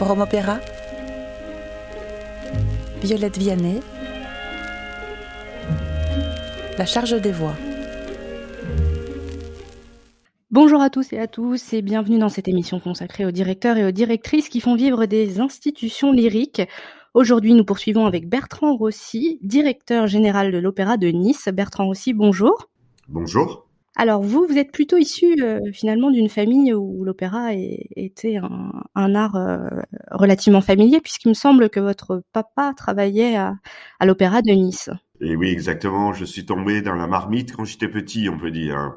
Forum Opéra, Violette Vianney, La charge des voix. Bonjour à tous et à tous et bienvenue dans cette émission consacrée aux directeurs et aux directrices qui font vivre des institutions lyriques. Aujourd'hui, nous poursuivons avec Bertrand Rossi, directeur général de l'Opéra de Nice. Bertrand Rossi, bonjour. Bonjour. Alors vous, vous êtes plutôt issu euh, finalement d'une famille où l'opéra était un, art euh, relativement familier, puisqu'il me semble que votre papa travaillait à, l'opéra de Nice. Et oui, exactement. Je suis tombé dans la marmite quand j'étais petit, on peut dire.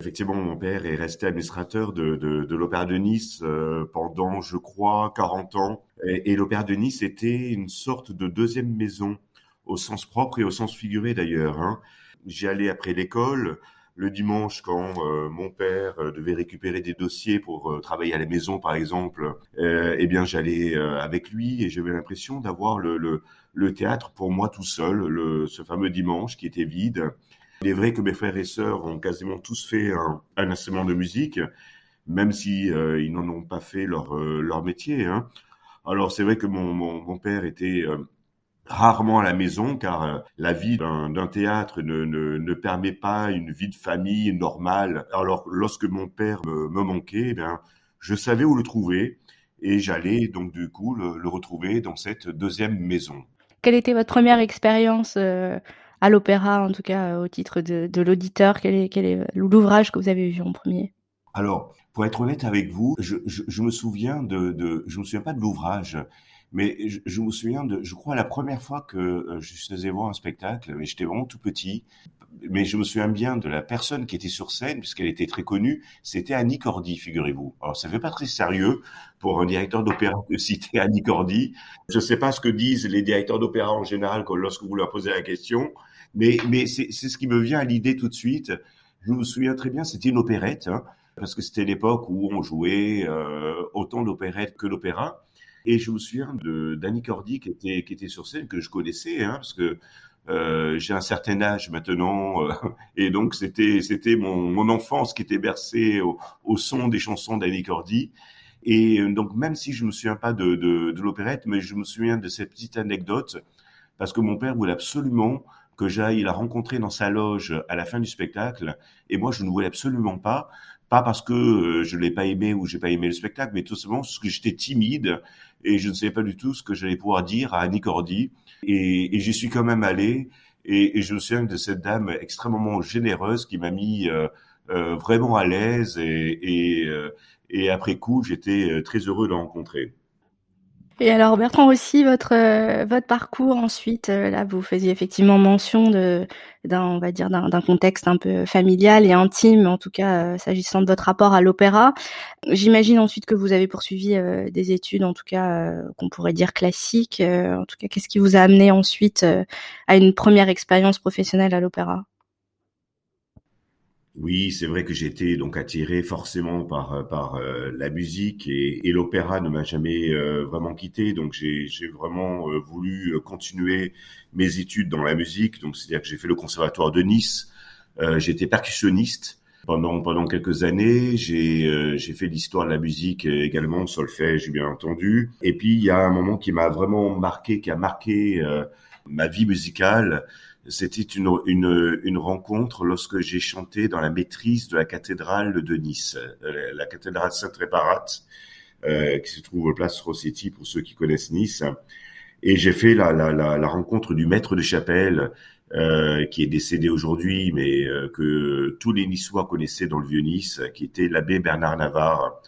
Effectivement, mon père est resté administrateur de, l'Opéra de Nice euh, pendant, je crois, 40 ans. Et, l'Opéra de Nice était une sorte de deuxième maison, au sens propre et au sens figuré d'ailleurs. Hein. J'y allais après l'école le dimanche quand euh, mon père euh, devait récupérer des dossiers pour euh, travailler à la maison par exemple, eh bien j'allais avec lui et j'avais l'impression d'avoir le, le, théâtre pour moi tout seul, ce fameux dimanche qui était vide. Il est vrai que mes frères et sœurs ont quasiment tous fait un, instrument de musique, même si ils n'en ont pas fait leur, leur métier. Hein. Alors c'est vrai que mon, mon père était rarement à la maison car euh, la vie d'un théâtre ne, ne, ne, permet pas une vie de famille normale. Alors lorsque mon père me, me manquait, eh bien, je savais où le trouver et j'allais donc du coup le, le, retrouver dans cette deuxième maison. Quelle était votre première expérience euh, à l'opéra, en tout cas au titre de, de l'auditeur? Quel est, quel est l'ouvrage que vous avez vu en premier? Alors, pour être honnête avec vous, je, je, je me souviens de, de, je me souviens pas de l'ouvrage. Mais je, me souviens de, je crois, la première fois que euh, je faisais voir un spectacle, mais j'étais vraiment tout petit. Mais je me souviens bien de la personne qui était sur scène, puisqu'elle était très connue. C'était Annie Cordy, figurez-vous. Alors, ça fait pas très sérieux pour un directeur d'opéra de citer Annie Cordy. Je ne sais pas ce que disent les directeurs d'opéra en général lorsque vous leur posez la question, mais, mais c'est ce qui me vient à l'idée tout de suite. Je me souviens très bien, c'était une opérette, hein, parce que c'était l'époque où on jouait euh, autant d'opérettes que d'opéra. Et je me souviens de Danny Cordy qui était, qui était sur scène, que je connaissais, hein, parce que euh, j'ai un certain âge maintenant, euh, et donc c'était c'était mon, mon enfance qui était bercée au, au son des chansons d'Annie Cordy. Et euh, donc même si je me souviens pas de, de, de l'opérette, mais je me souviens de cette petite anecdote, parce que mon père voulait absolument que j'aille la rencontrer dans sa loge à la fin du spectacle, et moi je ne voulais absolument pas, pas parce que euh, je l'ai pas aimé ou j'ai pas aimé le spectacle, mais tout simplement parce que j'étais timide et je ne savais pas du tout ce que j'allais pouvoir dire à Annie Cordy. Et, et j'y suis quand même allé. Et, et, je me souviens de cette dame extrêmement généreuse qui m'a mis euh, euh, vraiment à l'aise. Et, et, euh, et après coup, j'étais euh, très heureux de la rencontrer. Et alors Bertrand aussi, votre euh, votre parcours ensuite, euh, là vous faisiez effectivement mention de d'un on va dire d'un contexte un peu familial et intime, en tout cas euh, s'agissant de votre rapport à l'opéra. J'imagine ensuite que vous avez poursuivi des études, en tout cas qu'on pourrait dire classiques. en tout cas, qu'est-ce qui vous a amené ensuite à une première expérience professionnelle à l'opéra? Oui, c'est vrai que j'ai été donc attiré forcément par euh, par euh, la musique et, et l'opéra ne m'a jamais euh, vraiment quitté. Donc j'ai j'ai vraiment voulu continuer mes études dans la musique. Donc c'est-à-dire que j'ai fait le conservatoire de Nice. j'ai été percussionniste pendant pendant quelques années. J'ai j'ai fait l'histoire de la musique également, solfège bien entendu. Et puis il y a un moment qui m'a vraiment marqué, qui a marqué ma vie musicale c'était une, une, une, rencontre lorsque j'ai chanté dans la maîtrise de la cathédrale de Nice, euh, la cathédrale Sainte-Réparate, euh, qui se trouve au place Rossetti pour ceux qui connaissent Nice. Et j'ai fait la, la, la, la, rencontre du maître de chapelle, euh, qui est décédé aujourd'hui, mais euh, que tous les Niçois connaissaient dans le vieux Nice, qui était l'abbé Bernard Navarre,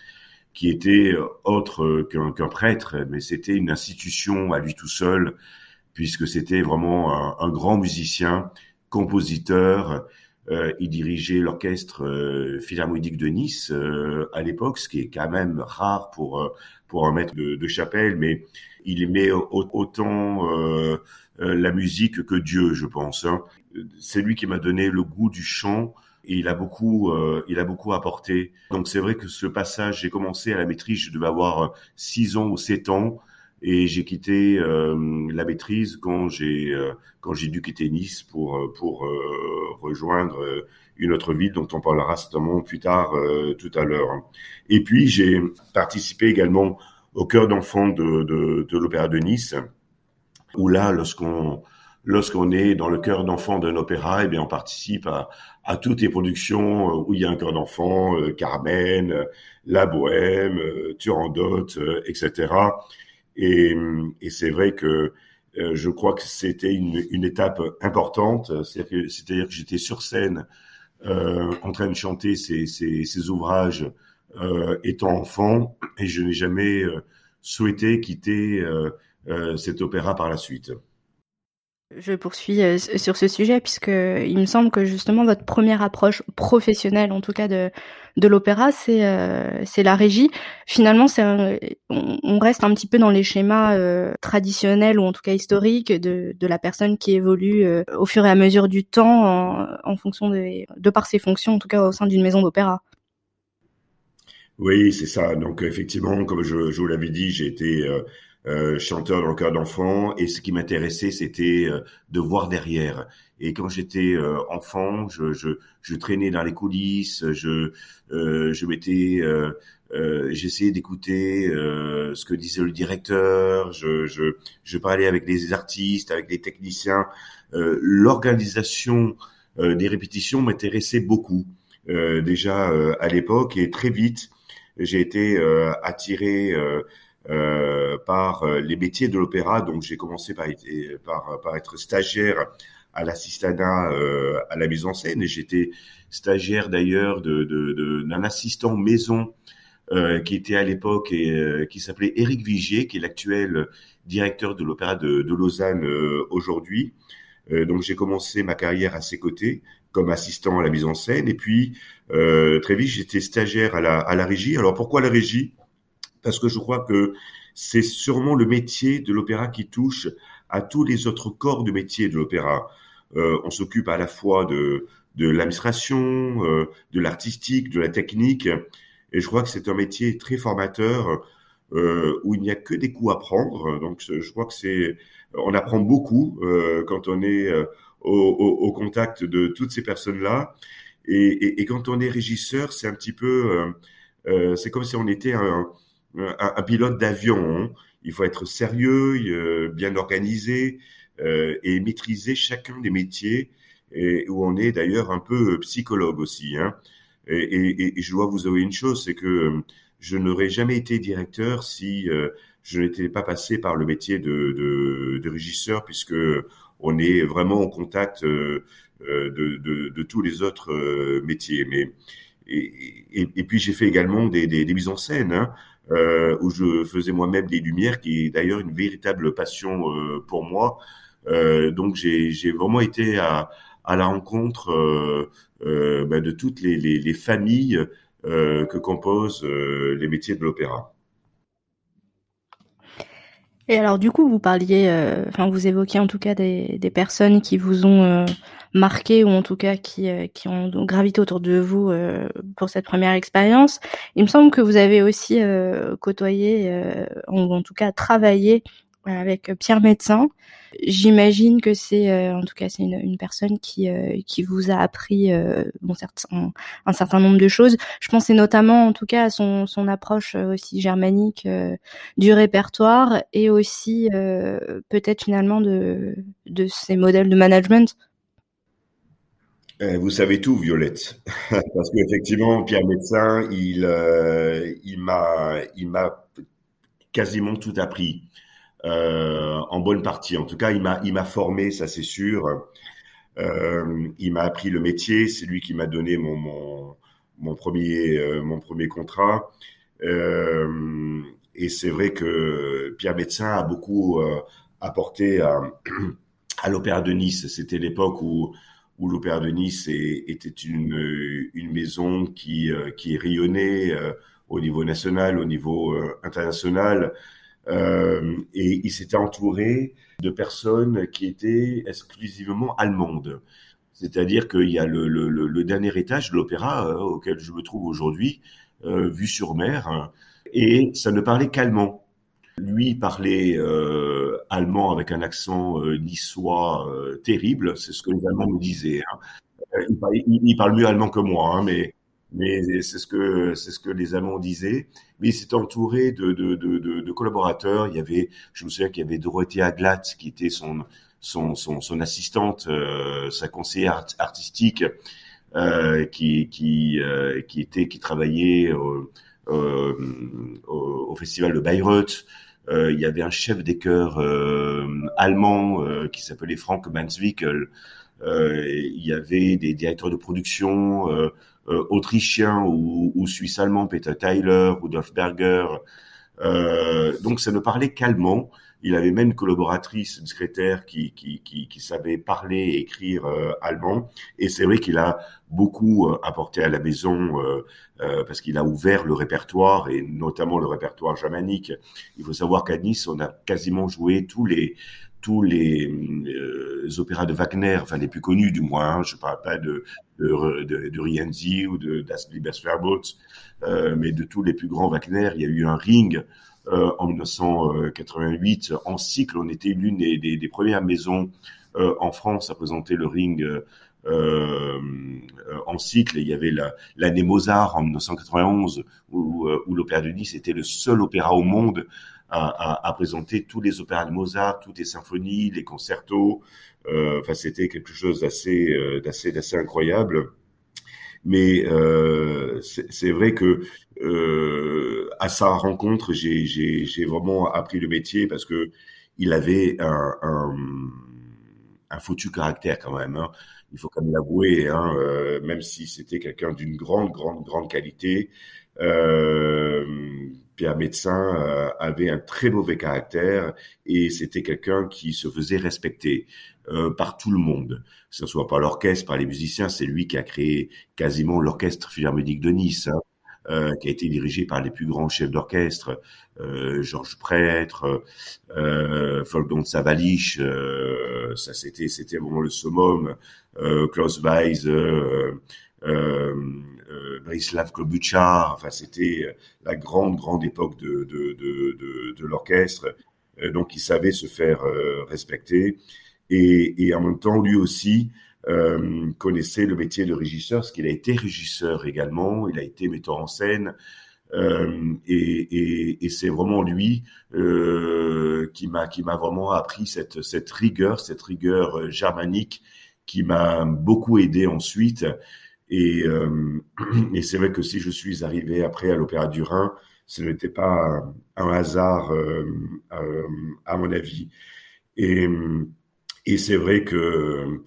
qui était autre qu'un prêtre, mais c'était une institution à lui tout seul, puisque c'était vraiment un, grand musicien, compositeur. Euh, il dirigeait l'orchestre euh, philharmonique de Nice euh, à l'époque, ce qui est quand même rare pour euh, pour un maître de, de chapelle, mais il aimait autant la musique que Dieu, je pense. Hein. C'est lui qui m'a donné le goût du chant et il a beaucoup, il a beaucoup apporté. Donc c'est vrai que ce passage, j'ai commencé à la maîtrise, je devais avoir six ans ou sept ans. Et j'ai quitté euh, la maîtrise quand j'ai euh, quand j'ai dû quitter Nice pour euh, pour rejoindre une autre ville dont on parlera certainement plus tard tout à l'heure. Et puis j'ai participé également au cœur d'enfant de, de, l'Opéra de Nice, où là, lorsqu'on lorsqu'on est dans le cœur d'enfant d'un opéra, eh bien, on participe à, à toutes les productions euh, où il y a un cœur d'enfant, euh, Carmen, euh, La Bohème, Turandot, etc. Et, et c'est vrai que je crois que c'était une, étape importante. C'est-à-dire que j'étais sur scène euh, en train de chanter ces, ouvrages euh, étant enfant et je n'ai jamais souhaité quitter cet opéra par la suite. Je poursuis euh, sur ce sujet puisque il me semble que justement votre première approche professionnelle, en tout cas de de l'opéra, c'est euh, c'est la régie. Finalement, c'est on, reste un petit peu dans les schémas euh, traditionnels ou en tout cas historiques de de la personne qui évolue au fur et à mesure du temps en, en fonction de de par ses fonctions, en tout cas au sein d'une maison d'opéra. Oui, c'est ça. Donc effectivement, comme je, je vous l'avais dit, j'ai été euh, chanteur dans le cœur d'enfant et ce qui m'intéressait c'était euh, de voir derrière. Et quand j'étais euh, enfant je, je, je, traînais dans les coulisses je je m'étais j'essayais d'écouter ce que disait le directeur je, je, je parlais avec les artistes avec les techniciens. L'organisation des répétitions m'intéressait beaucoup déjà à l'époque et très vite j'ai été attiré euh, par euh, les métiers de l'opéra. Donc j'ai commencé par, par, par, être stagiaire à l'assistanat euh, à la mise en scène et j'étais stagiaire d'ailleurs de, de, de, d'un assistant maison euh, qui était à l'époque et euh, qui s'appelait Éric Vigier, qui est l'actuel directeur de l'opéra de, de Lausanne aujourd'hui. donc j'ai commencé ma carrière à ses côtés comme assistant à la mise en scène et puis très vite j'étais stagiaire à la, à la régie. Alors pourquoi la régie? Parce que je crois que c'est sûrement le métier de l'opéra qui touche à tous les autres corps de métier de l'opéra. Euh, on s'occupe à la fois de, de l'administration, euh, de l'artistique, de la technique, et je crois que c'est un métier très formateur euh, où il n'y a que des coups à prendre. Donc je crois que c'est, on apprend beaucoup euh, quand on est euh, au, au, au, contact de toutes ces personnes-là, et, et, et, quand on est régisseur, c'est un petit peu, euh, c'est comme si on était un un, pilote d'avion. Hein. Il faut être sérieux, euh, bien organisé euh, et maîtriser chacun des métiers et où on est d'ailleurs un peu psychologue aussi. Hein. Et, je dois vous avouer une chose, c'est que euh, je n'aurais jamais été directeur si je n'étais pas passé par le métier de, de, de, régisseur, puisque on est vraiment en contact de, de, de tous les autres métiers. Mais et, et puis j'ai fait également des, des, des, mises en scène. Hein euh, où je faisais moi-même des lumières, qui est d'ailleurs une véritable passion euh, pour moi. Euh, donc j'ai vraiment été à, la rencontre ben, de toutes les, les, les familles que composent les métiers de l'opéra. Et alors du coup, vous parliez, enfin vous évoquiez en tout cas des personnes qui vous ont marqué ou en tout cas qui, euh, qui ont gravité autour de vous euh, pour cette première expérience. Il me semble que vous avez aussi euh, côtoyé, ou en tout cas travaillé avec Pierre Médecin. J'imagine que c'est, en tout cas, c'est une, une, personne qui qui vous a appris bon, certain, un certain nombre de choses. Je pensais notamment, en tout cas, à son son approche aussi germanique du répertoire et aussi peut-être finalement de de ces modèles de management euh, vous savez tout, Violette, parce qu'effectivement, Pierre Médecin, il, euh, m'a, quasiment tout appris, euh, en bonne partie. En tout cas, il m'a, formé, ça c'est sûr. Euh, il m'a appris le métier. C'est lui qui m'a donné mon, premier, contrat. et c'est vrai que Pierre Médecin a beaucoup apporté à l'Opéra de Nice. C'était l'époque où où l'Opéra de Nice était une, une maison qui, euh, qui rayonnait euh, au niveau national, au niveau euh, international. et il s'était entouré de personnes qui étaient exclusivement allemandes. C'est-à-dire qu'il y a le, le, le, dernier étage de l'opéra auquel je me trouve aujourd'hui, vu sur mer, hein, et ça ne parlait qu'allemand. Lui parlait euh, allemand avec un accent euh, niçois euh, terrible, c'est ce que les Allemands me disaient. Hein. Il, il, parle mieux allemand que moi, hein, mais mais c'est ce que ce que les Allemands disaient. Mais il s'est entouré de, de, de, de, collaborateurs. Il y avait, je me souviens qu'il y avait Dorothée Aglat qui était son son, son, son assistante, euh, sa conseillère artistique, euh, qui qui euh, qui était qui travaillait au, au, au festival de Bayreuth. Euh, il y avait un chef des chœurs euh, allemand qui s'appelait Frank Manswickel. il y avait des directeurs de production euh, autrichien ou, ou suisse-allemand, Peter Tyler, Rudolf Berger. Euh, donc ça ne parlait qu'allemand. Il avait même une collaboratrice, une secrétaire qui, qui, qui, qui savait parler et écrire euh, allemand. Et c'est vrai qu'il a beaucoup euh, apporté à la maison euh, euh, parce qu'il a ouvert le répertoire et notamment le répertoire germanique. Il faut savoir qu'à Nice, on a quasiment joué tous les tous les euh, opéras de Wagner, enfin les plus connus du moins. Hein. je ne parle pas de de, de, de Rienzi ou de Das Liebersverbot, euh, mais de tous les plus grands Wagner. Il y a eu un ring en 1988 en cycle. On était l'une des, des, des, premières maisons euh, en France à présenter le ring. Euh, en cycle. il y avait l'année Mozart en 1991 où, où l'Opéra de Nice était le seul opéra au monde à, à, présenter tous les opéras de Mozart, toutes les symphonies, les concertos. Euh, enfin, c'était quelque chose d'assez, euh, d'assez, d'assez incroyable. Mais euh, c'est vrai que euh, à sa rencontre, j'ai, vraiment appris le métier parce que il avait un, un, un foutu caractère quand même. Hein. Il faut quand même l'avouer, hein, euh, même si c'était quelqu'un d'une grande, grande, grande qualité. Euh, Pierre Médecin euh, avait un très mauvais caractère et c'était quelqu'un qui se faisait respecter euh, par tout le monde, que ce soit par l'orchestre, par les musiciens. C'est lui qui a créé quasiment l'orchestre philharmonique de Nice. Hein. Euh, qui a été dirigé par les plus grands chefs d'orchestre, euh, Georges Prêtre, euh, Savalich, euh, ça c'était c'était vraiment le summum, Klaus Weiss, euh, euh, Brislav Klobuchar. Enfin, c'était euh, la grande, grande époque de, de, de, de, de l'orchestre. donc, il savait se faire respecter. Et, et, en même temps, lui aussi euh, connaissait le métier de régisseur, parce qu'il a été régisseur également, il a été metteur en scène, euh, et, et, et c'est vraiment lui euh, qui m'a vraiment appris cette cette rigueur, cette rigueur germanique qui m'a beaucoup aidé ensuite et, euh, et c'est vrai que si je suis arrivé après à l'Opéra du Rhin, ce n'était pas un hasard, euh, euh, à mon avis. Et, et c'est vrai que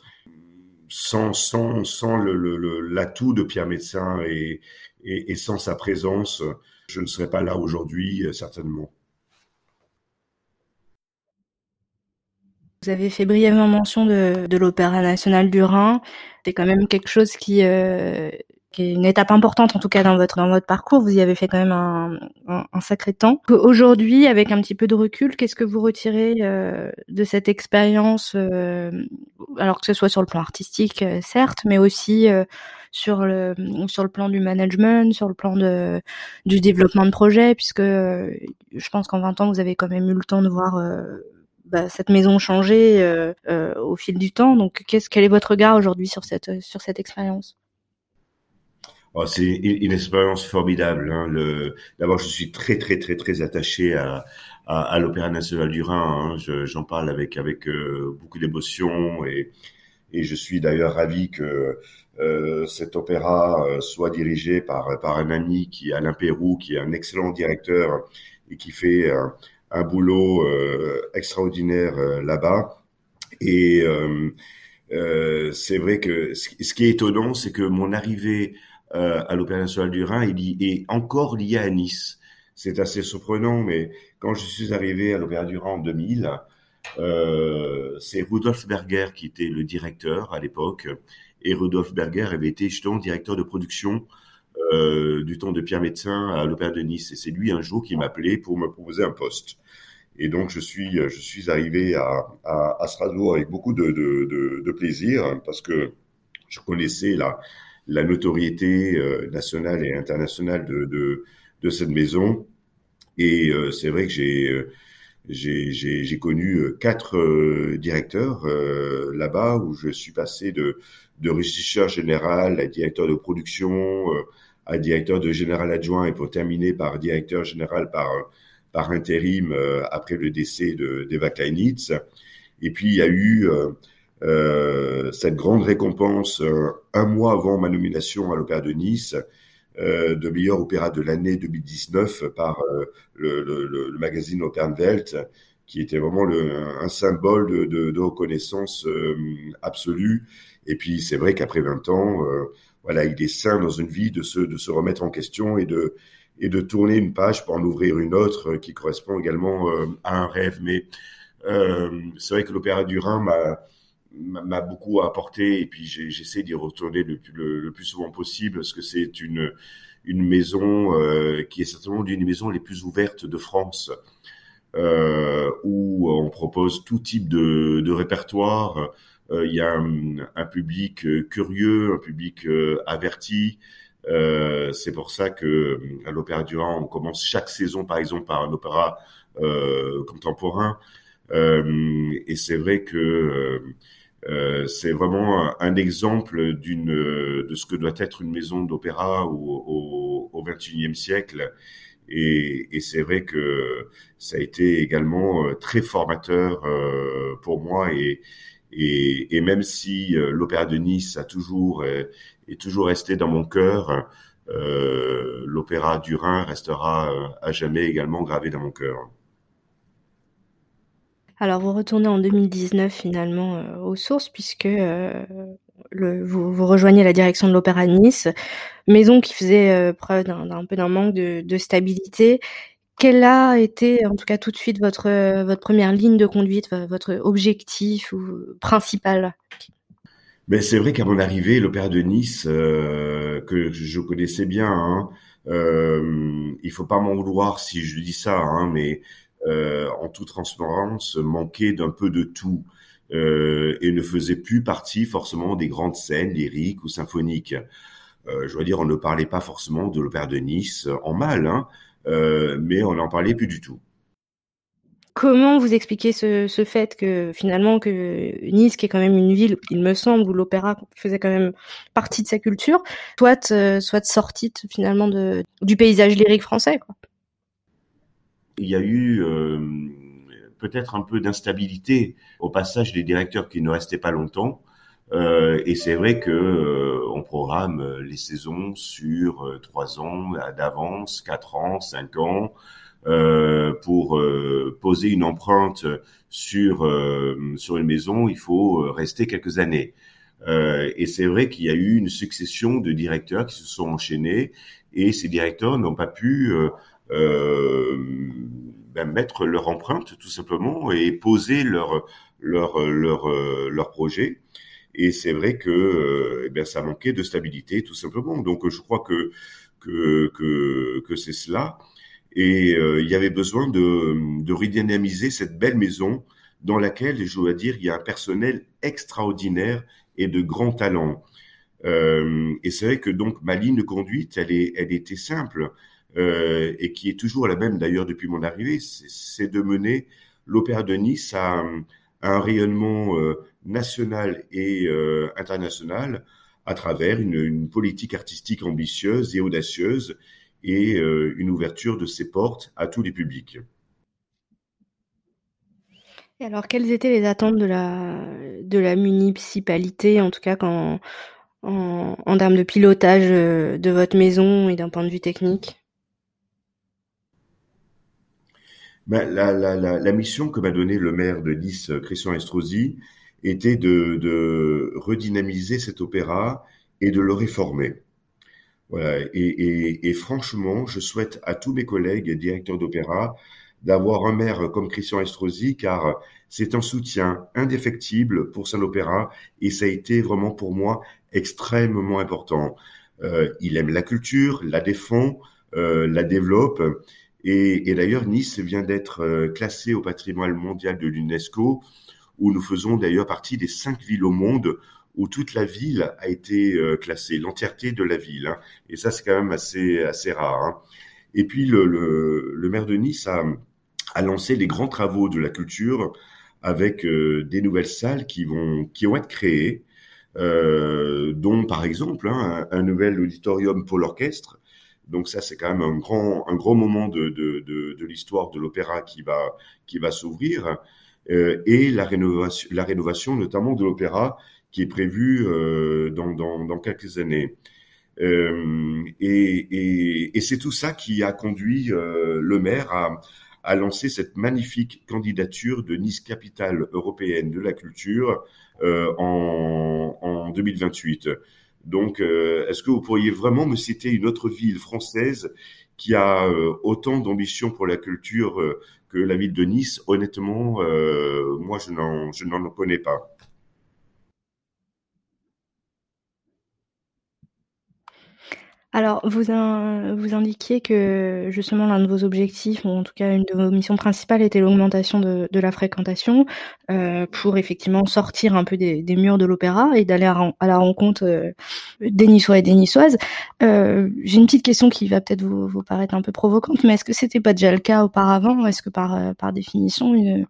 sans, sans, sans l'atout de Pierre Médecin et, sans sa présence, je ne serais pas là aujourd'hui, certainement. Vous avez fait brièvement mention de, de l'Opéra national du Rhin c'est quand même quelque chose qui, euh, une étape importante en tout cas dans votre dans votre parcours. Vous y avez fait quand même un, un, sacré temps. Aujourd'hui, avec un petit peu de recul, qu'est-ce que vous retirez euh, de cette expérience, euh, alors que ce soit sur le plan artistique, euh, certes, mais aussi euh, sur le sur le plan du management, sur le plan de du développement de projet, puisque euh, je pense qu'en 20 ans, vous avez quand même eu le temps de voir bah, cette maison changer au fil du temps. Donc, qu'est-ce, quel est votre regard aujourd'hui sur cette sur cette expérience? Oh, C'est une, expérience formidable. Hein. Le, d'abord, je suis très très très très attaché à, à, à l'Opéra national du Rhin. Hein. Je, j'en parle avec avec euh, beaucoup d'émotion et et je suis d'ailleurs ravi que euh, cet opéra euh, soit dirigé par par un ami qui Alain Pérou, qui est un excellent directeur et qui fait un boulot euh, extraordinaire euh, là-bas. Et euh, c'est vrai que ce qui est étonnant, c'est que mon arrivée à l'Opéra national du Rhin est encore liée à Nice. C'est assez surprenant, mais quand je suis arrivé à l'Opéra du Rhin en 2000, euh, c'est Rudolf Berger qui était le directeur à l'époque. Et Rudolf Berger avait été justement directeur de production euh, du temps de Pierre Médecin à l'Opéra de Nice. Et c'est lui un jour qui m'appelait pour me proposer un poste. Et donc je suis je suis arrivé à, Strasbourg avec beaucoup de, de, plaisir parce que je connaissais la, la notoriété euh, nationale et internationale de, de, de cette maison. Et euh, c'est vrai que j'ai euh, j'ai connu euh, quatre euh, directeurs euh, là-bas où je suis passé de, de régisseur général à directeur de production, à directeur de général adjoint et pour terminer par directeur général par par intérim euh, après le décès d'Eva Kleinitz. Et puis il y a eu euh, cette grande récompense un mois avant ma nomination à l'Opéra de Nice de meilleur opéra de l'année 2019 par le, le, le, magazine Opernwelt qui était vraiment le, un symbole de, de, de reconnaissance absolue. Et puis c'est vrai qu'après 20 ans, voilà, il est sain dans une vie de se, de se remettre en question et de, et de tourner une page pour en ouvrir une autre euh, qui correspond également euh, à un rêve. Mais euh, c'est vrai que l'Opéra du Rhin m'a m'a beaucoup apporté et puis j'essaie d'y retourner le, plus souvent possible parce que c'est une une maison euh, qui est certainement l'une des maisons les plus ouvertes de France euh, où on propose tout type de, de répertoire euh, il y a un, public euh, curieux, un public euh, averti. c'est pour ça que à l'Opéra du Rhin, on commence chaque saison, par exemple, par un opéra contemporain. et c'est vrai que euh, c'est vraiment un, exemple d'une de ce que doit être une maison d'opéra au, au, 21e siècle. Et, et c'est vrai que ça a été également très formateur euh, pour moi et, et, et même si euh, l'Opéra de Nice a toujours euh, est toujours resté dans mon cœur, euh, l'Opéra du Rhin restera euh, à jamais également gravé dans mon cœur. Alors vous retournez en 2019 finalement euh, aux sources puisque euh, vous, rejoignez la direction de l'Opéra de Nice, maison qui faisait preuve d'un peu d'un manque de, stabilité. Quelle a été, en tout cas tout de suite, votre, votre première ligne de conduite, votre objectif ou, principal? Mais c'est vrai qu'à mon arrivée, l'Opéra de Nice, euh, que je connaissais bien, hein, euh, il faut pas m'en vouloir si je dis ça, hein, mais euh, en toute transparence, manquait d'un peu de tout euh, et ne faisait plus partie forcément des grandes scènes lyriques ou symphoniques. Euh, je veux dire, on ne parlait pas forcément de l'Opéra de Nice en mal, hein, euh, mais on n'en parlait plus du tout. Comment vous expliquez ce, fait que finalement que Nice, qui est quand même une ville, il me semble, où l'opéra faisait quand même partie de sa culture, soit euh, soit sortie finalement du paysage lyrique français quoi? Il y a eu euh, peut-être un peu d'instabilité au passage des directeurs qui ne restaient pas longtemps. Euh, et c'est vrai que euh, on programme euh, les saisons sur trois ans d'avance, quatre ans, cinq ans, pour poser une empreinte sur sur une maison. Il faut rester quelques années. et c'est vrai qu'il y a eu une succession de directeurs qui se sont enchaînés, et ces directeurs n'ont pas pu ben, mettre leur empreinte tout simplement et poser leur leur leur leur projet. Et c'est vrai que euh, eh bien, ça manquait de stabilité, tout simplement. Donc, je crois que que que, que c'est cela. Et euh, il y avait besoin de, de redynamiser cette belle maison dans laquelle, je dois dire, il y a un personnel extraordinaire et de grand talent. Euh, et c'est vrai que donc ma ligne de conduite, elle, est, elle était simple euh, et qui est toujours la même d'ailleurs depuis mon arrivée, c'est de mener l'Opéra de Nice à, un rayonnement euh, national et euh, international à travers une, politique artistique ambitieuse et audacieuse et euh, une ouverture de ses portes à tous les publics. Et alors, quelles étaient les attentes de la, municipalité, en tout cas quand, en termes de pilotage de votre maison et d'un point de vue technique? Ben, la, la, la, la, mission que m'a donnée le maire de Nice, Christian Estrosi, était de, de, redynamiser cet opéra et de le réformer. Voilà. Et, et, et, franchement, je souhaite à tous mes collègues directeurs d'opéra d'avoir un maire comme Christian Estrosi, car c'est un soutien indéfectible pour saint opéra et ça a été vraiment pour moi extrêmement important. Euh, il aime la culture, la défend, euh, la développe. Et, d'ailleurs, Nice vient d'être euh, classé au patrimoine mondial de l'UNESCO où nous faisons d'ailleurs partie des cinq villes au monde où toute la ville a été euh, classée, l'entièreté de la ville. Hein. Et ça, c'est quand même assez, assez rare. Hein. Et puis, le, maire de Nice a, lancé les grands travaux de la culture avec euh, des nouvelles salles qui vont, qui vont être créées, dont par exemple hein, un, un, nouvel auditorium pour l'orchestre Donc ça, c'est quand même un grand, un grand moment de, de, de, de l'histoire de l'opéra qui va, qui va s'ouvrir. Euh, et la rénovation, la rénovation notamment de l'opéra qui est prévue euh, dans, dans, dans, quelques années. Euh, et, et, et c'est tout ça qui a conduit euh, le maire à, à lancer cette magnifique candidature de Nice capitale européenne de la culture euh, en, en 2028. Donc, euh, est-ce que vous pourriez vraiment me citer une autre ville française qui a euh, autant d'ambition pour la culture euh, que la ville de Nice? Honnêtement, moi, je n'en, je n'en connais pas. Alors, vous, vous indiquiez que justement l'un de vos objectifs, ou en tout cas une de vos missions principales, était l'augmentation de, de, la fréquentation euh, pour effectivement sortir un peu des, des murs de l'opéra et d'aller à, la rencontre euh, des Niçois et des Niçoises. Euh, J'ai une petite question qui va peut-être vous, vous, paraître un peu provocante, mais est-ce que c'était pas déjà le cas auparavant? Est-ce que par, euh, par définition, une,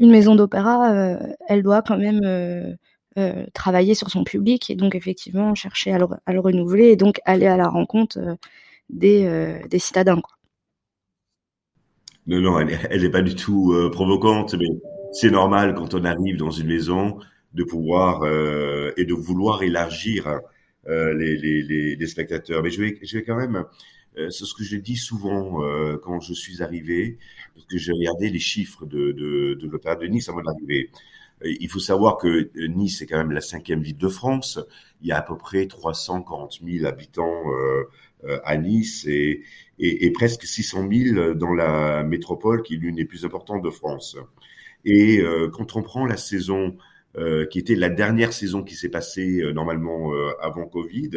une maison d'opéra, euh, elle doit quand même euh, travailler sur son public et donc effectivement chercher à le, renouveler et donc aller à la rencontre euh, des, euh, des, citadins. Non, non, elle n'est pas du tout provocante, mais c'est normal quand on arrive dans une maison de pouvoir et de vouloir élargir les, spectateurs. Mais je vais, je vais quand même, c'est ce que je dis souvent quand je suis arrivé, parce que j'ai regardé les chiffres de, de, de l'Opéra de Nice avant d'arriver. Il faut savoir que Nice est quand même la cinquième ville de France. Il y a à peu près 340 000 habitants euh, à Nice et, et, et, presque 600 000 dans la métropole qui est l'une des plus importantes de France. Et euh, quand on prend la saison euh, qui était la dernière saison qui s'est passée euh, normalement euh, avant Covid,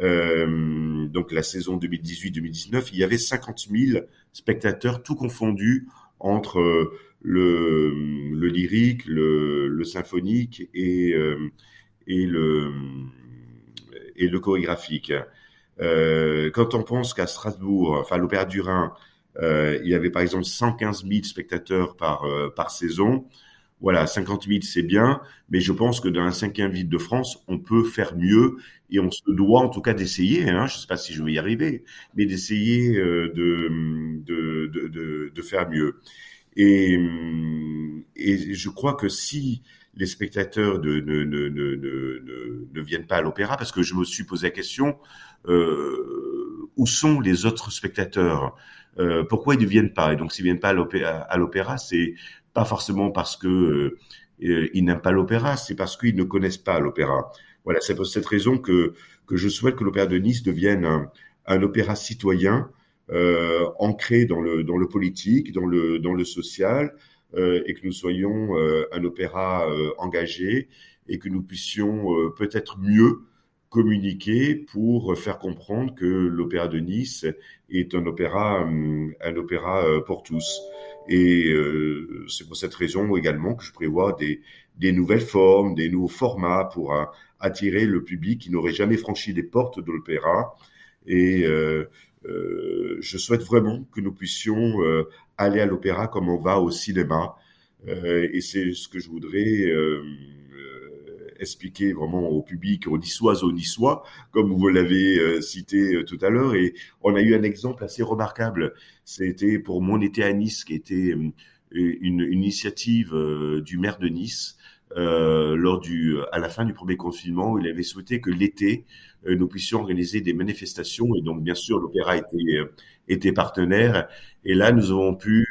euh, donc la saison 2018-2019, il y avait 50 000 spectateurs, tout confondus entre le, le lyrique, le, le, symphonique et, euh, et, le, et le chorégraphique. Euh, quand on pense qu'à Strasbourg, enfin l'Opéra du Rhin, euh, il y avait par exemple 115 000 spectateurs par, euh, par saison. Voilà, 50 000 c'est bien, mais je pense que dans la cinquième ville de France, on peut faire mieux et on se doit en tout cas d'essayer. Hein, je ne sais pas si je vais y arriver, mais d'essayer euh, de, de, de, de, de faire mieux. Et, et, je crois que si les spectateurs ne, ne, ne, ne, ne viennent pas à l'opéra, parce que je me suis posé la question, euh, où sont les autres spectateurs? Euh, Pourquoi ils ne viennent pas? Et donc s'ils ne viennent pas à l'opéra, c'est pas forcément parce que euh, ils n'aiment pas l'opéra, c'est parce qu'ils ne connaissent pas l'opéra. Voilà, c'est pour cette raison que, que je souhaite que l'opéra de Nice devienne un, un opéra citoyen euh, ancré dans le, politique, dans le, social, euh, et que nous soyons euh, un opéra euh, engagé et que nous puissions peut-être mieux communiquer pour faire comprendre que l'opéra de Nice est un opéra, un opéra pour tous. Et c'est pour cette raison également que je prévois des, des nouvelles formes, des nouveaux formats pour attirer le public qui n'aurait jamais franchi les portes de l'opéra. Et je souhaite vraiment que nous puissions euh, aller à l'opéra comme on va au cinéma. Euh, et c'est ce que je voudrais expliquer vraiment au public, aux niçoises, aux niçois, comme vous l'avez cité tout à l'heure. Et on a eu un exemple assez remarquable. C'était pour mon été à Nice, qui était une, une initiative du maire de Nice. Euh, lors du, à la fin du premier confinement, où il avait souhaité que l'été, euh, nous puissions organiser des manifestations. Et donc, bien sûr, l'opéra était, euh, était partenaire. Et là, nous avons pu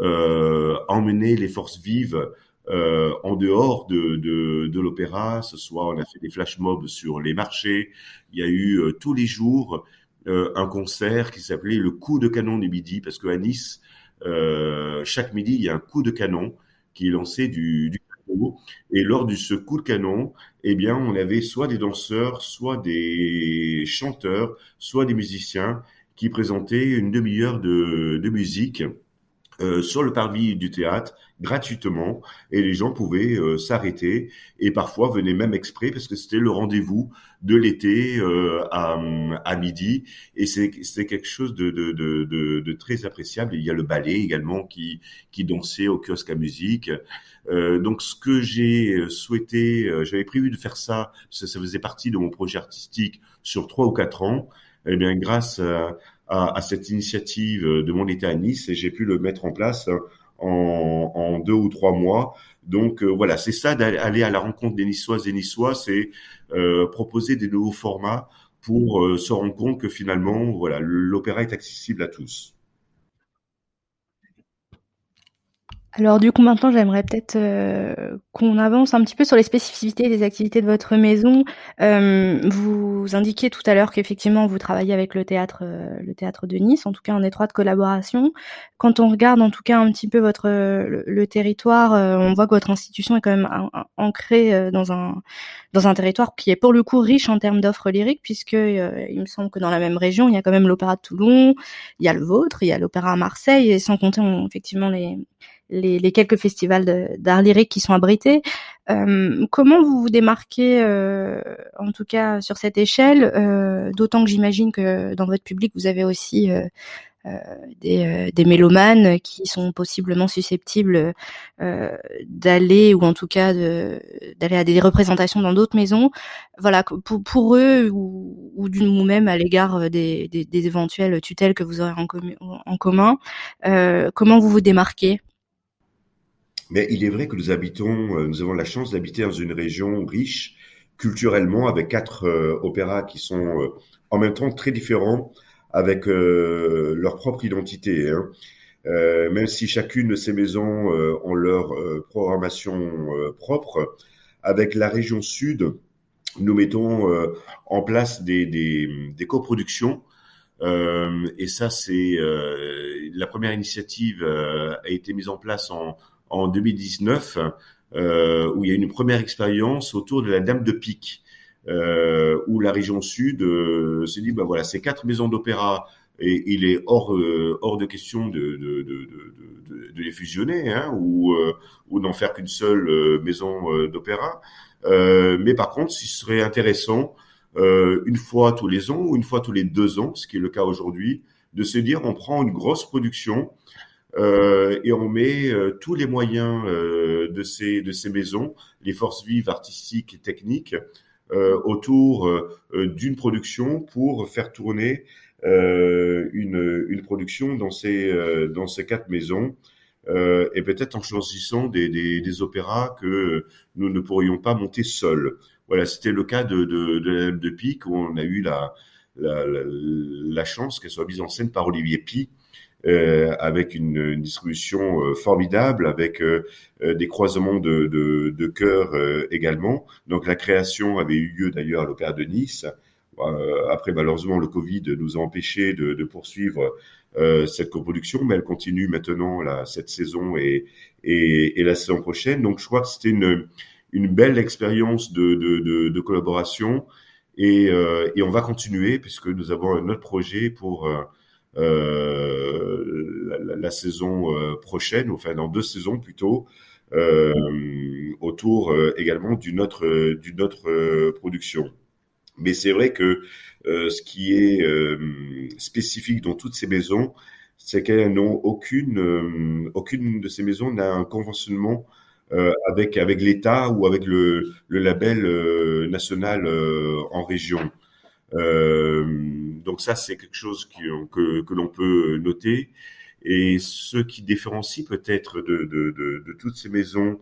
euh, emmener les forces vives euh, en dehors de, de, l'opéra. Ce soir, on a fait des flash mobs sur les marchés. Il y a eu euh, tous les jours euh, un concert qui s'appelait le coup de canon du midi, parce qu'à Nice, chaque midi, il y a un coup de canon qui est lancé du et lors de ce coup de canon, eh bien, on avait soit des danseurs, soit des chanteurs, soit des musiciens qui présentaient une demi-heure de, de musique euh, sur le parvis du théâtre gratuitement et les gens pouvaient euh, s'arrêter et parfois venaient même exprès parce que c'était le rendez-vous de l'été euh, à, à, midi et c'était quelque chose de, de, de, de, très appréciable. Il y a le ballet également qui, qui dansait au kiosque à musique. Euh, donc ce que j'ai souhaité, j'avais prévu de faire ça, parce que ça faisait partie de mon projet artistique sur trois ou quatre ans. eh bien, grâce à, à, cette initiative de mon État à Nice, j'ai pu le mettre en place en, en deux ou trois mois. Donc voilà, c'est ça d'aller à la rencontre des Niçoises et Niçois, c'est proposer des nouveaux formats pour se rendre compte que finalement, voilà, l'opéra est accessible à tous. Alors du coup maintenant j'aimerais peut-être euh, qu'on avance un petit peu sur les spécificités des activités de votre maison. Euh, vous indiquiez tout à l'heure qu'effectivement vous travaillez avec le théâtre, euh, de Nice, en tout cas en étroite collaboration. Quand on regarde en tout cas un petit peu votre le, territoire, on voit que votre institution est quand même ancrée dans un dans un territoire qui est pour le coup riche en termes d'offres lyriques, puisque il me semble que dans la même région il y a quand même l'opéra de Toulon, il y a le vôtre, il y a l'opéra à Marseille, et sans compter effectivement les les, les quelques festivals d'art lyrique qui sont abrités. Euh, comment vous vous démarquez, euh, en tout cas sur cette échelle, euh, d'autant que j'imagine que dans votre public vous avez aussi euh, euh, des, des, mélomanes qui sont possiblement susceptibles d'aller ou en tout cas d'aller à des représentations dans d'autres maisons. Voilà, pour, pour eux ou, ou, ou même à l'égard des, des, des, éventuelles tutelles que vous aurez en, en commun, comment vous vous démarquez? Mais il est vrai que nous habitons, euh, nous avons la chance d'habiter dans une région riche culturellement avec quatre euh, opéras qui sont euh, en même temps très différents avec leur propre identité. Hein. même si chacune de ces maisons ont leur programmation propre, avec la région sud, nous mettons en place des, des, des coproductions et ça, c'est la première initiative a été mise en place en, en 2019, euh, où il y a une première expérience autour de la Dame de Pique, euh, où la région sud euh, s'est dit, bah voilà, ces quatre maisons d'opéra, et il est hors euh, hors de question de de, de, de, de les fusionner, hein, ou euh, ou d'en faire qu'une seule maison d'opéra. mais par contre, ce serait intéressant une fois tous les ans ou une fois tous les deux ans, ce qui est le cas aujourd'hui, de se dire on prend une grosse production euh, et on met euh, tous les moyens euh, de ces de ces maisons, les forces vives artistiques et techniques, autour d'une production pour faire tourner une une production dans ces dans ces quatre maisons. Euh, et peut-être en choisissant des, des, des, opéras que nous ne pourrions pas monter seuls. Voilà, c'était le cas de, de, de, de Pic, où on a eu la, la, la, la chance qu'elle soit mise en scène par Olivier Pi, euh, avec une, une, distribution euh, formidable, avec euh, des croisements de, de, de chœurs également. Donc la création avait eu lieu d'ailleurs à l'Opéra de Nice. après, malheureusement, le Covid nous a empêchés de, de poursuivre cette coproduction, mais elle continue maintenant là, cette saison et, et, et, la saison prochaine. Donc je crois que c'était une, une belle expérience de, de, de, collaboration et, et, on va continuer puisque nous avons un autre projet pour euh, la, saison euh, prochaine, enfin dans deux saisons plutôt, euh, autour également d'une autre production. Mais c'est vrai que ce qui est spécifique dans toutes ces maisons, c'est qu'elles n'ont aucune aucune de ces maisons n'a un conventionnement avec avec l'État ou avec le, le label national en région. Euh, donc ça, c'est quelque chose qui, que, que l'on peut noter. Et ce qui différencie peut-être de, de, de, toutes ces maisons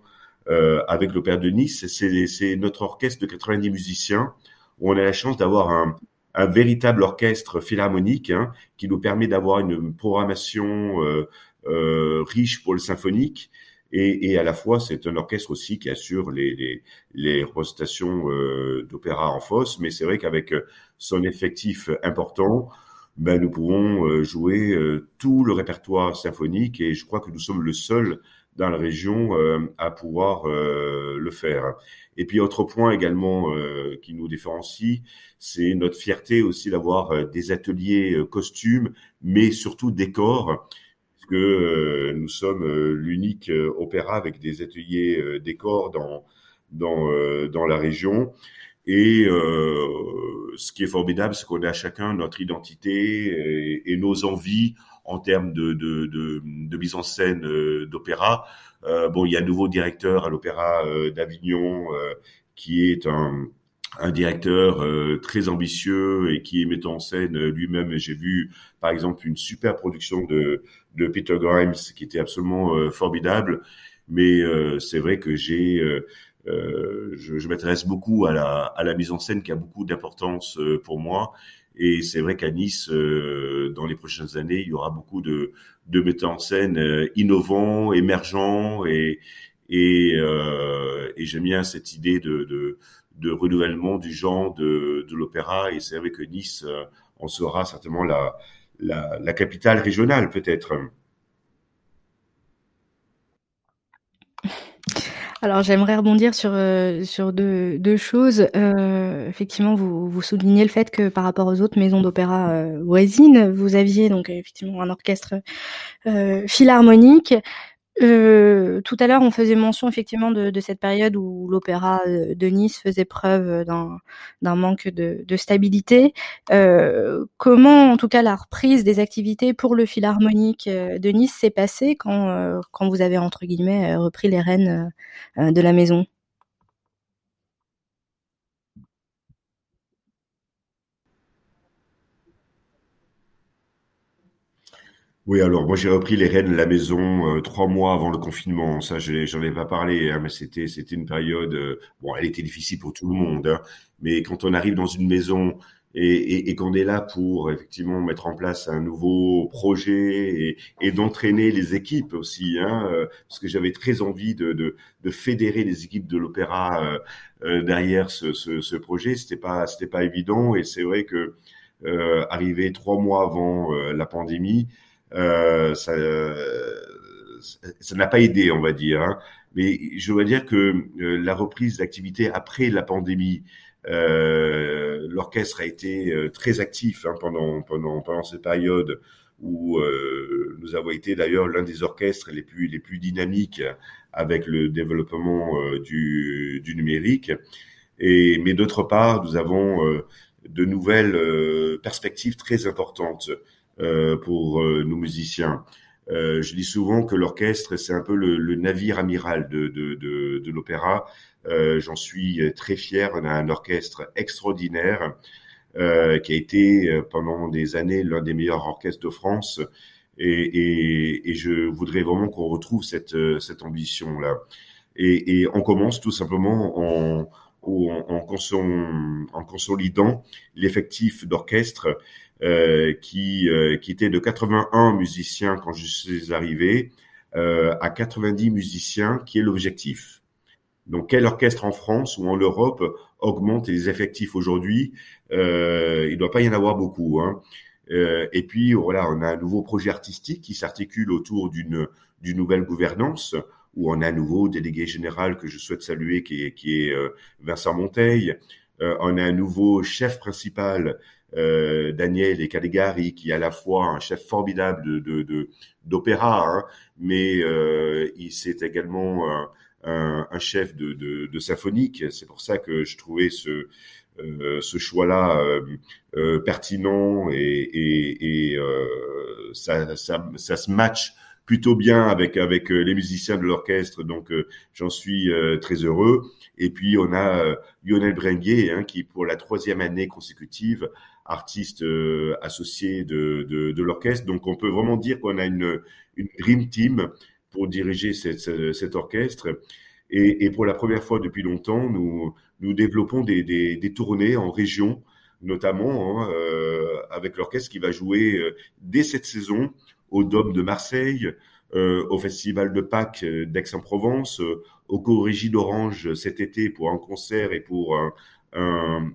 euh, avec l'Opéra de Nice, c'est notre orchestre de 90 musiciens, où on a la chance d'avoir un, un, véritable orchestre philharmonique hein, qui nous permet d'avoir une programmation euh, euh, riche pour le symphonique et, et, à la fois c'est un orchestre aussi qui assure les, les, les représentations euh, d'opéra en fosse, mais c'est vrai qu'avec euh, son effectif important, ben, nous pouvons euh, jouer euh, tout le répertoire symphonique et je crois que nous sommes le seul dans la région à pouvoir le faire. Et puis autre point également qui nous différencie, c'est notre fierté aussi d'avoir des ateliers costumes, mais surtout décors que euh, nous sommes euh, l'unique euh, opéra avec des ateliers décors dans dans dans la région. Et ce qui est formidable, c'est qu'on a chacun notre identité et, nos envies en termes de, de, de, de mise en scène d'opéra. bon, il y a un nouveau directeur à l'opéra d'Avignon qui est un un directeur euh, très ambitieux et qui met en scène lui-même. J'ai vu, par exemple, une super production de, de Peter Grimes qui était absolument euh, formidable. Mais euh, c'est vrai que j'ai, je, je m'intéresse beaucoup à la, à la mise en scène qui a beaucoup d'importance pour moi. Et c'est vrai qu'à Nice, dans les prochaines années, il y aura beaucoup de, de metteurs en scène innovants, émergents et, et, et j'aime bien cette idée de, de de renouvellement du genre de, de l'opéra. Et c'est vrai que Nice euh, en sera certainement la, la, la capitale régionale, peut-être. Alors j'aimerais rebondir sur euh, sur deux, deux choses. Euh, effectivement, vous vous soulignez le fait que par rapport aux autres maisons d'opéra euh, voisines, vous aviez donc effectivement un orchestre euh, philharmonique euh, tout à l'heure, on faisait mention effectivement de, cette période où l'opéra euh, de Nice faisait preuve d'un manque de, stabilité. Euh, comment, en tout cas, la reprise des activités pour le Philharmonique de Nice s'est passée quand, quand vous avez entre guillemets repris les rênes de la maison? Oui, alors moi j'ai repris les rênes de la maison euh, trois mois avant le confinement. Ça, j'en ai pas parlé, hein, mais c'était c'était une période. Euh, bon, elle était difficile pour tout le monde, hein, mais quand on arrive dans une maison et, et, et qu'on est là pour effectivement mettre en place un nouveau projet et, et d'entraîner les équipes aussi, hein, euh, parce que j'avais très envie de, de, de, fédérer les équipes de l'opéra euh, derrière ce, ce, ce projet. C'était pas c'était pas évident et c'est vrai que arrivé trois mois avant la pandémie. Euh, ça, ça n'a pas aidé, on va dire. Hein. Mais je dois dire que euh, la reprise d'activité après la pandémie, euh, l'orchestre a été euh, très actif hein, pendant, pendant, pendant cette période où nous avons été d'ailleurs l'un des orchestres les plus, les plus dynamiques avec le développement du, du numérique. Et, mais d'autre part, nous avons de nouvelles perspectives très importantes pour euh, nos musiciens. Euh, je dis souvent que l'orchestre, c'est un peu le, le, navire amiral de, de, de, de l'opéra. Euh, J'en suis très fier. On a un orchestre extraordinaire euh, qui a été pendant des années l'un des meilleurs orchestres de France. Et, et, et je voudrais vraiment qu'on retrouve cette, cette ambition-là. Et, et, on commence tout simplement en, en, en, consolidant l'effectif d'orchestre euh, qui, euh, qui était de 81 musiciens quand je suis arrivé euh, à 90 musiciens, qui est l'objectif. Donc, quel orchestre en France ou en Europe augmente les effectifs aujourd'hui? Euh, Il ne doit pas y en avoir beaucoup. Hein. Euh, et puis, voilà, on a un nouveau projet artistique qui s'articule autour d'une d'une nouvelle gouvernance où on a un nouveau délégué général que je souhaite saluer, qui est, qui est Vincent Monteil. Euh, on a un nouveau chef principal euh, Daniel et Caligari, qui est à la fois un chef formidable de, d'opéra, hein, mais euh, il c'est également un, un, un, chef de, de, de symphonique. C'est pour ça que je trouvais ce, euh, ce choix-là euh, euh, pertinent et, et, et ça, ça, ça, se match plutôt bien avec avec les musiciens de l'orchestre, donc j'en suis très heureux. Et puis on a Lionel Brenguier, hein, qui pour la troisième année consécutive artiste euh, associé de, de, de l'orchestre. Donc on peut vraiment dire qu'on a une, une dream team pour diriger cette, cet orchestre. Et, et, pour la première fois depuis longtemps, nous, nous développons des, des, des tournées en région, notamment hein, euh, avec l'orchestre qui va jouer euh, dès cette saison au Dôme de Marseille, euh, au Festival de Pâques euh, d'Aix-en-Provence, euh, au Corrigi d'Orange cet été pour un concert et pour un,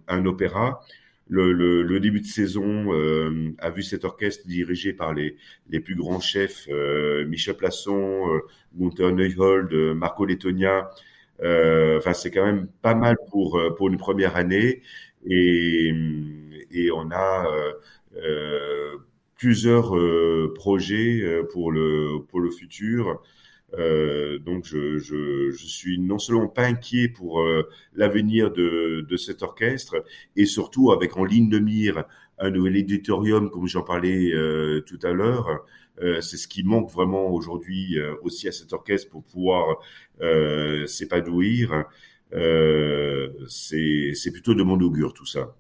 un opéra le, le, le, début de saison euh, a vu cet orchestre dirigé par les, les plus grands chefs, euh, Michel Plasson, euh, Gunther Neuhold, euh, Marco Lettonia. Euh, enfin, c'est quand même pas mal pour, pour une première année. Et, et on a plusieurs projets pour le, pour le futur. Euh, donc je, je, je, suis non seulement pas inquiet pour euh, l'avenir de, de, cet orchestre, et surtout avec en ligne de mire un nouvel éditorium, comme j'en parlais euh, tout à l'heure. Euh, c'est ce qui manque vraiment aujourd'hui euh, aussi à cet orchestre pour pouvoir s'épanouir. c'est plutôt de mon augure tout ça.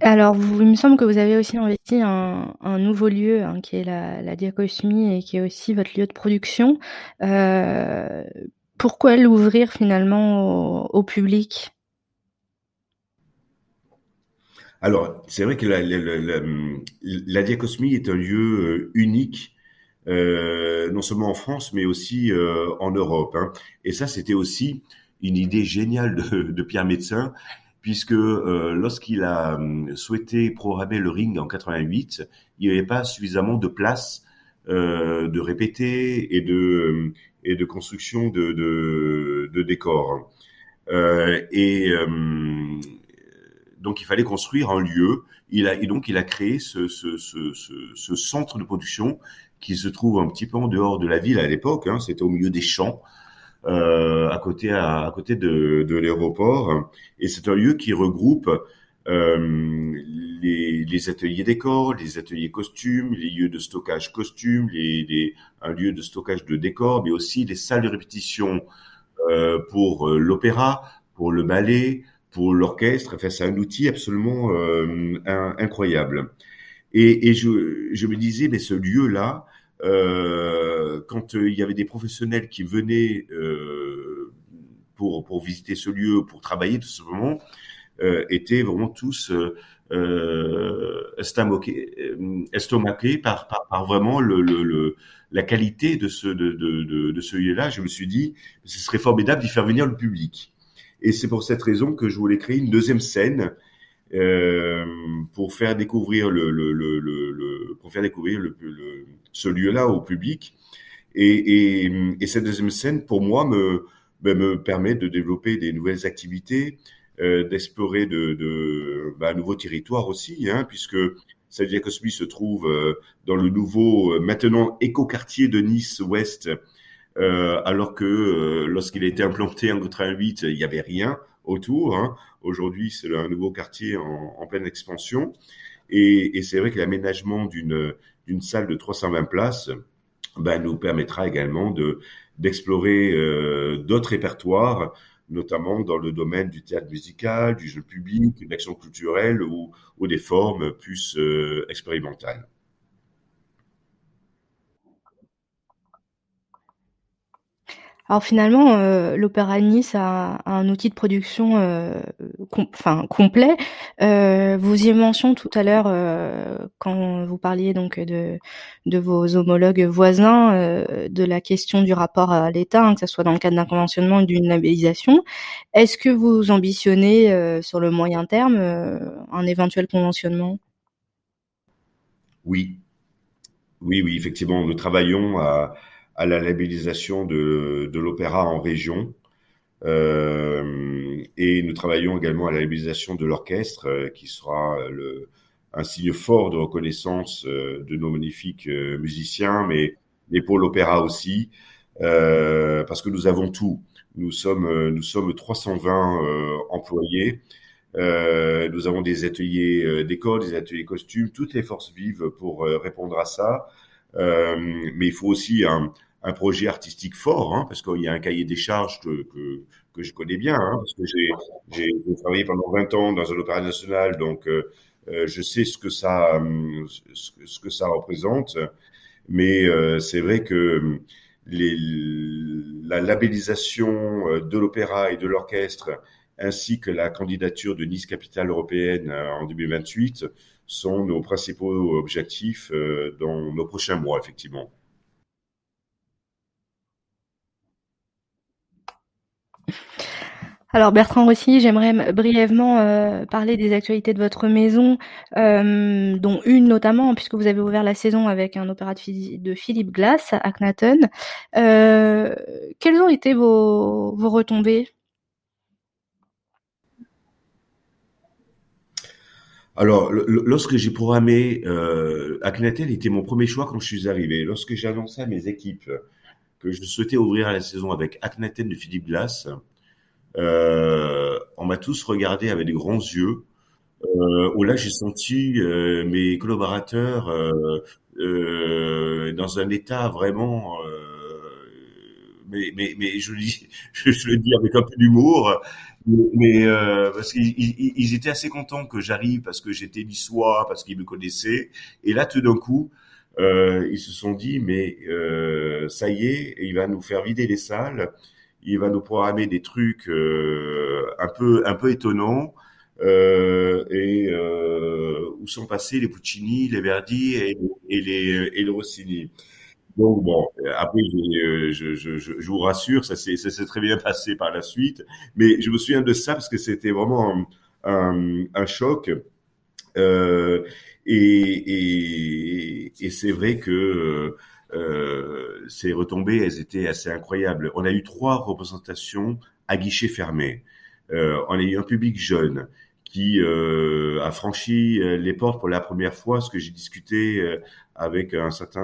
Alors, il me semble que vous avez aussi investi un, nouveau lieu hein, qui est la, la Diacosmie et qui est aussi votre lieu de production. Euh, pourquoi l'ouvrir finalement au, public? Alors, c'est vrai que la, la, Diacosmie est un lieu euh, unique, euh, non seulement en France, mais aussi en Europe. Hein. Et ça, c'était aussi une idée géniale de Pierre Médecin, puisque euh, lorsqu'il a hum, souhaité programmer le ring en 88, il n'y avait pas suffisamment de place euh, de répéter et de hum, et de construction de, de, de décors. Euh, et hum, donc il fallait construire un lieu. Il a et donc il a créé ce, ce, ce, ce, centre de production qui se trouve un petit peu en dehors de la ville à l'époque. Hein, C'était au milieu des champs euh, à côté à, côté de, de l'aéroport. Et c'est un lieu qui regroupe euh, les, les, ateliers décors, les ateliers costumes, les lieux de stockage costumes, les, les, un lieu de stockage de décors, mais aussi les salles de répétition euh, pour euh, l'opéra, pour le ballet, pour l'orchestre. Enfin, c'est un outil absolument euh, incroyable. Et, et je, je, me disais, mais ce lieu-là, quand euh, il y avait des professionnels qui venaient euh, pour, pour visiter ce lieu, pour travailler tout simplement, euh, étaient vraiment tous euh, estomaqués, par, par, par, vraiment le, le, le, la qualité de ce, de, de, de, ce lieu-là. Je me suis dit, ce serait formidable d'y faire venir le public. Et c'est pour cette raison que je voulais créer une deuxième scène euh, pour faire découvrir le, le, le, le pour faire découvrir ce lieu-là au public. Et, et, et, cette deuxième scène, pour moi, me, ben, me permet de développer des nouvelles activités, euh, d'explorer de, de ben, un nouveau territoire aussi, hein, puisque Saint Cosby se trouve euh, dans le nouveau, euh, maintenant écoquartier de Nice-Ouest, euh, alors que euh, lorsqu'il a été implanté en 88, il n'y avait rien autour. Hein. Aujourd'hui, c'est un nouveau quartier en, pleine expansion. Et, et c'est vrai que l'aménagement d'une salle de 320 places ben, nous permettra également de d'explorer euh, d'autres répertoires, notamment dans le domaine du théâtre musical, du jeu public, de l'action culturelle ou, ou des formes plus euh, expérimentales. Alors finalement, euh, l'Opéra Nice a, a, un outil de production euh, enfin complet. Euh, vous y mentionné tout à l'heure euh, quand vous parliez donc de, de vos homologues voisins euh, de la question du rapport à l'État, hein, que ce soit dans le cadre d'un conventionnement ou d'une labellisation. Est-ce que vous ambitionnez euh, sur le moyen terme un éventuel conventionnement? Oui, oui, oui, effectivement, nous travaillons à à la labellisation de, de l'opéra en région. Euh, et nous travaillons également à la labellisation de l'orchestre, euh, qui sera le, un signe fort de reconnaissance euh, de nos magnifiques euh, musiciens, mais, mais pour l'opéra aussi, parce que nous avons tout. Nous sommes, nous sommes 320 employés. nous avons des ateliers d'école, des ateliers costumes, toutes les forces vives pour répondre à ça. Euh, mais il faut aussi un, projet artistique fort, hein, parce qu'il y a un cahier des charges que, que, je connais bien, hein, parce que j'ai travaillé pendant 20 ans dans un opéra national, donc euh, euh, je sais ce que ça ce que ça représente. Mais c'est vrai que la labellisation de l'opéra et de l'orchestre, ainsi que la candidature de Nice Capitale Européenne en 2028, sont nos principaux objectifs dans nos prochains mois, effectivement. Alors Bertrand Rossi, j'aimerais brièvement euh, parler des actualités de votre maison, euh, dont une notamment, puisque vous avez ouvert la saison avec un opéra de, Philippe Glass à Akhenaton. Euh, quelles ont été vos retombées? Alors, lorsque j'ai programmé euh, était mon premier choix quand je suis arrivé. Lorsque j'ai annoncé à mes équipes que je souhaitais ouvrir la saison avec Akhenaton de Philippe Glass, euh, on m'a tous regardé avec des grands yeux. Euh, où là, j'ai senti euh, mes collaborateurs euh, euh, dans un état vraiment mais, mais, mais je, le dis, je, le dis avec un peu d'humour, mais euh, parce qu'ils ils étaient assez contents que j'arrive parce que j'étais niçois, parce qu'ils me connaissaient. Et là, tout d'un coup, euh, ils se sont dit, mais euh, ça y est, il va nous faire vider les salles, il va nous programmer des trucs euh, un peu un peu étonnants. Euh, et euh, où sont passés les Puccini, les Verdi et, et les et le Rossini. Donc bon, après je, je, je, je, vous rassure, ça s'est ça s'est très bien passé par la suite. Mais je me souviens de ça parce que c'était vraiment un, choc. Euh, et, et, c'est vrai que euh, ces retombées, elles étaient assez incroyables. On a eu trois représentations à guichet fermé. Euh, on a eu un public jeune qui euh, a franchi euh, les portes pour la première fois, ce que j'ai discuté euh, avec un certain,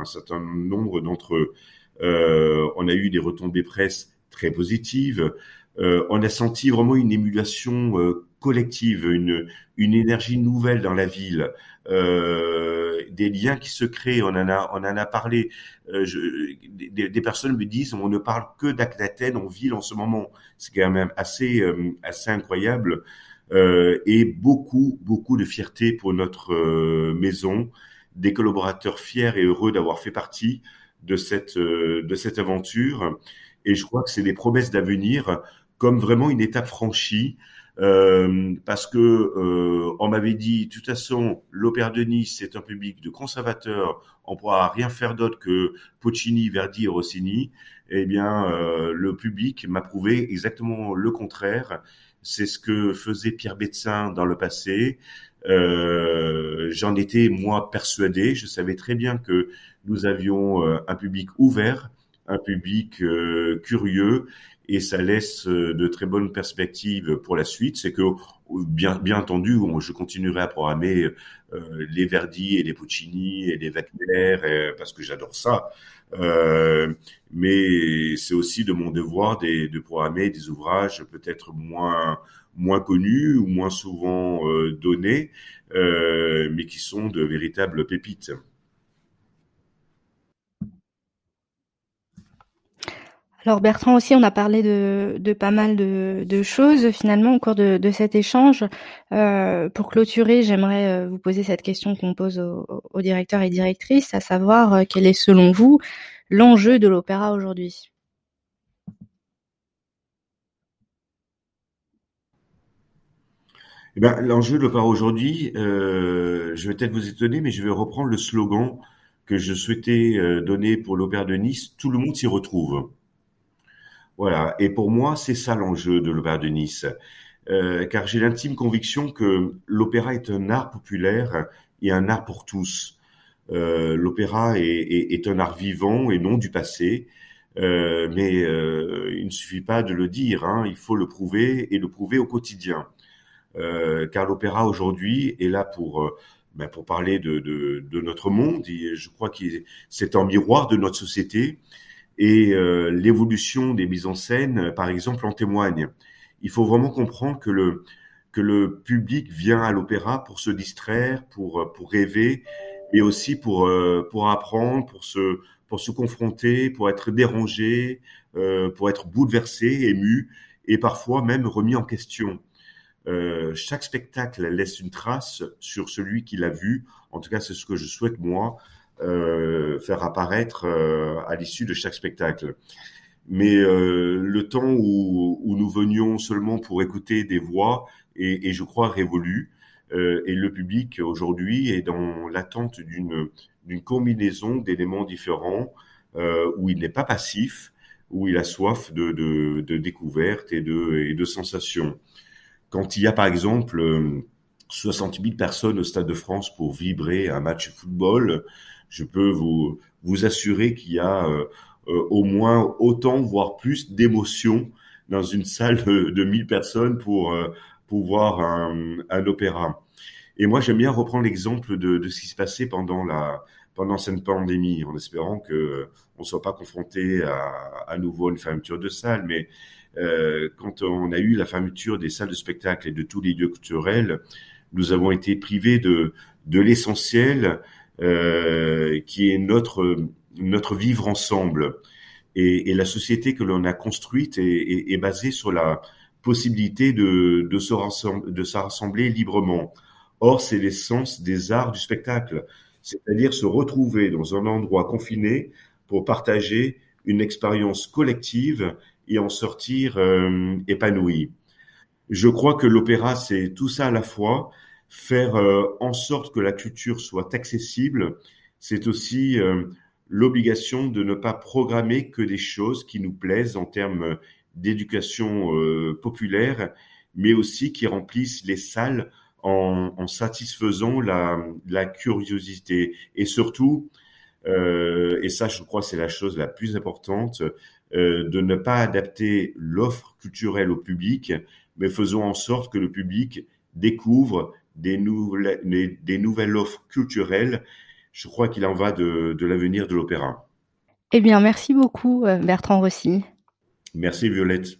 un certain nombre d'entre eux. Euh, on a eu des retombées presse très positives. Euh, on a senti vraiment une émulation collective, une, une énergie nouvelle dans la ville, euh, des liens qui se créent. On en a, on en a parlé. Euh, je, des, personnes me disent, on ne parle que d'Athènes en ville en ce moment. C'est quand même assez, assez incroyable euh, et beaucoup, beaucoup de fierté pour notre euh, maison, des collaborateurs fiers et heureux d'avoir fait partie de cette, euh, de cette aventure. Et je crois que c'est des promesses d'avenir comme vraiment une étape franchie. Euh, parce que euh, on m'avait dit, de toute façon, l'Opéra de Nice, c'est un public de conservateurs, on pourra rien faire d'autre que Puccini, Verdi et Rossini. Eh bien, euh, le public m'a prouvé exactement le contraire. C'est ce que faisait Pierre Betsin dans le passé. Euh, J'en étais moi persuadé. Je savais très bien que nous avions euh, un public ouvert, un public euh, curieux, et ça laisse euh, de très bonnes perspectives pour la suite. C'est que bien, bien entendu, je continuerai à programmer euh, les Verdi et les Puccini et les Wagner parce que j'adore ça. Euh, mais c'est aussi de mon devoir de, programmer des ouvrages peut-être moins moins connus ou moins souvent euh, donnés, euh, mais qui sont de véritables pépites. Alors Bertrand aussi, on a parlé de, pas mal de, choses finalement au cours de, cet échange. Euh, pour clôturer, j'aimerais euh, vous poser cette question qu'on pose aux, directeurs et directrices, à savoir euh, quel est selon vous l'enjeu de l'opéra aujourd'hui? Eh ben, L'enjeu de l'opéra aujourd'hui, je vais peut-être vous étonner, mais je vais reprendre le slogan que je souhaitais donner pour l'opéra de Nice, tout le monde s'y retrouve. Voilà. Et pour moi, c'est ça l'enjeu de l'Opéra de Nice. Euh, car j'ai l'intime conviction que l'opéra est un art populaire et un art pour tous. Euh, l'opéra est, est, est, un art vivant et non du passé, euh, mais euh, il ne suffit pas de le dire, hein, il faut le prouver et le prouver au quotidien. Euh, car l'opéra aujourd'hui est là pour euh, ben, pour parler de, de, de, notre monde. Je crois que c'est un miroir de notre société et euh, l'évolution des mises en scène, par exemple, en témoigne. Il faut vraiment comprendre que le, que le public vient à l'opéra pour se distraire, pour, pour rêver, mais aussi pour, euh, pour apprendre, pour se, pour se confronter, pour être dérangé, euh, pour être bouleversé, ému, et parfois même remis en question. Euh, chaque spectacle laisse une trace sur celui qui l'a vu. En tout cas, c'est ce que je souhaite moi euh, faire apparaître euh, à l'issue de chaque spectacle. Mais euh, le temps où, nous venions seulement pour écouter des voix est, je crois, révolu. et le public aujourd'hui est dans l'attente d'une combinaison d'éléments différents où il n'est pas passif, où il a soif de découvertes et de, et de sensations. Quand il y a par exemple 60 000 personnes au Stade de France pour vibrer un match de football, je peux vous, vous assurer qu'il y a euh, euh, au moins autant, voire plus d'émotions dans une salle de, de 1000 personnes pour, euh, pour voir un, un opéra. Et moi, j'aime bien reprendre l'exemple de, de, ce qui se passait pendant la pendant cette pandémie, en espérant que on soit pas confronté à, à nouveau une fermeture de salle. Mais euh, quand on a eu la fermeture des salles de spectacle et de tous les lieux culturels, nous avons été privés de de l'essentiel, qui est notre notre vivre ensemble. Et, la société que l'on a construite est, basée sur la possibilité de, de, se rassembler, de se rassembler librement. Or, c'est l'essence des arts du spectacle, c'est-à-dire se retrouver dans un endroit confiné pour partager une expérience collective et en sortir euh, épanoui. Je crois que l'opéra, c'est tout ça à la fois, faire euh, en sorte que la culture soit accessible, c'est aussi euh, l'obligation de ne pas programmer que des choses qui nous plaisent en termes d'éducation euh, populaire, mais aussi qui remplissent les salles en, en satisfaisant la, la, curiosité. Et surtout, euh, et ça je crois c'est la chose la plus importante, euh, de ne pas adapter l'offre culturelle au public, mais faisons en sorte que le public découvre des nouvelles, des nouvelles offres culturelles je crois qu'il en va de, de l'avenir de l'opéra. Eh bien, merci beaucoup, euh, Bertrand Rossi. Merci, Violette.